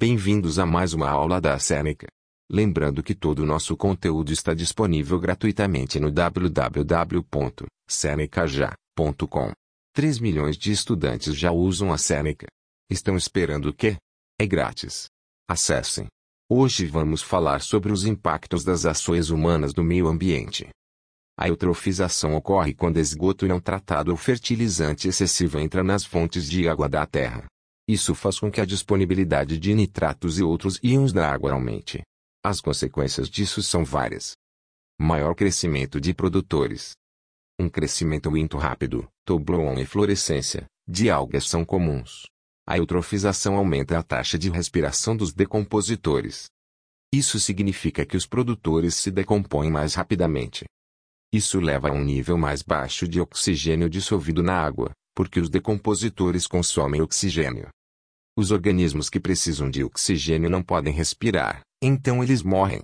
Bem-vindos a mais uma aula da Seneca. Lembrando que todo o nosso conteúdo está disponível gratuitamente no www.senecaja.com. 3 milhões de estudantes já usam a Seneca. Estão esperando o quê? É grátis. Acessem. Hoje vamos falar sobre os impactos das ações humanas no meio ambiente. A eutrofização ocorre quando esgoto não tratado ou fertilizante excessivo entra nas fontes de água da terra. Isso faz com que a disponibilidade de nitratos e outros íons da água aumente. As consequências disso são várias. Maior crescimento de produtores. Um crescimento muito rápido, toblon e fluorescência, de algas são comuns. A eutrofização aumenta a taxa de respiração dos decompositores. Isso significa que os produtores se decompõem mais rapidamente. Isso leva a um nível mais baixo de oxigênio dissolvido na água, porque os decompositores consomem oxigênio. Os organismos que precisam de oxigênio não podem respirar, então eles morrem.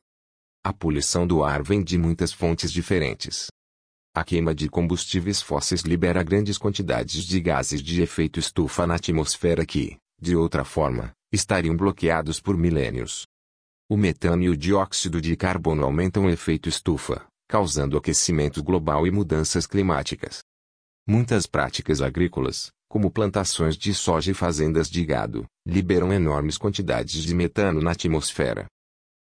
A poluição do ar vem de muitas fontes diferentes. A queima de combustíveis fósseis libera grandes quantidades de gases de efeito estufa na atmosfera que, de outra forma, estariam bloqueados por milênios. O metano e o dióxido de carbono aumentam o efeito estufa, causando aquecimento global e mudanças climáticas. Muitas práticas agrícolas, como plantações de soja e fazendas de gado, liberam enormes quantidades de metano na atmosfera.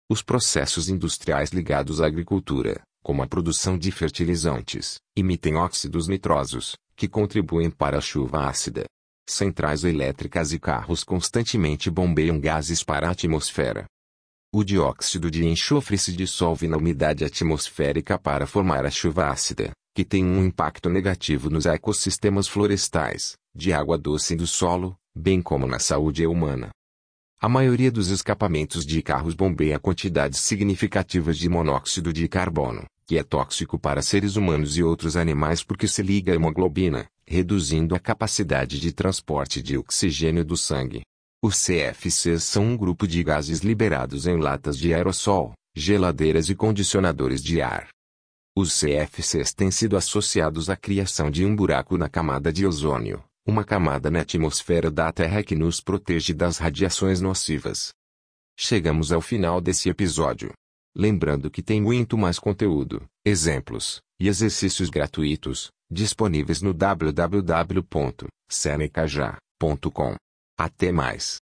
Os processos industriais ligados à agricultura, como a produção de fertilizantes, emitem óxidos nitrosos, que contribuem para a chuva ácida. Centrais elétricas e carros constantemente bombeiam gases para a atmosfera. O dióxido de enxofre se dissolve na umidade atmosférica para formar a chuva ácida, que tem um impacto negativo nos ecossistemas florestais, de água doce do solo, bem como na saúde humana. A maioria dos escapamentos de carros bombeia quantidades significativas de monóxido de carbono, que é tóxico para seres humanos e outros animais porque se liga à hemoglobina, reduzindo a capacidade de transporte de oxigênio do sangue. Os CFCs são um grupo de gases liberados em latas de aerossol, geladeiras e condicionadores de ar. Os CFCs têm sido associados à criação de um buraco na camada de ozônio, uma camada na atmosfera da Terra que nos protege das radiações nocivas. Chegamos ao final desse episódio. Lembrando que tem muito mais conteúdo, exemplos e exercícios gratuitos disponíveis no www.senecaja.com. Até mais.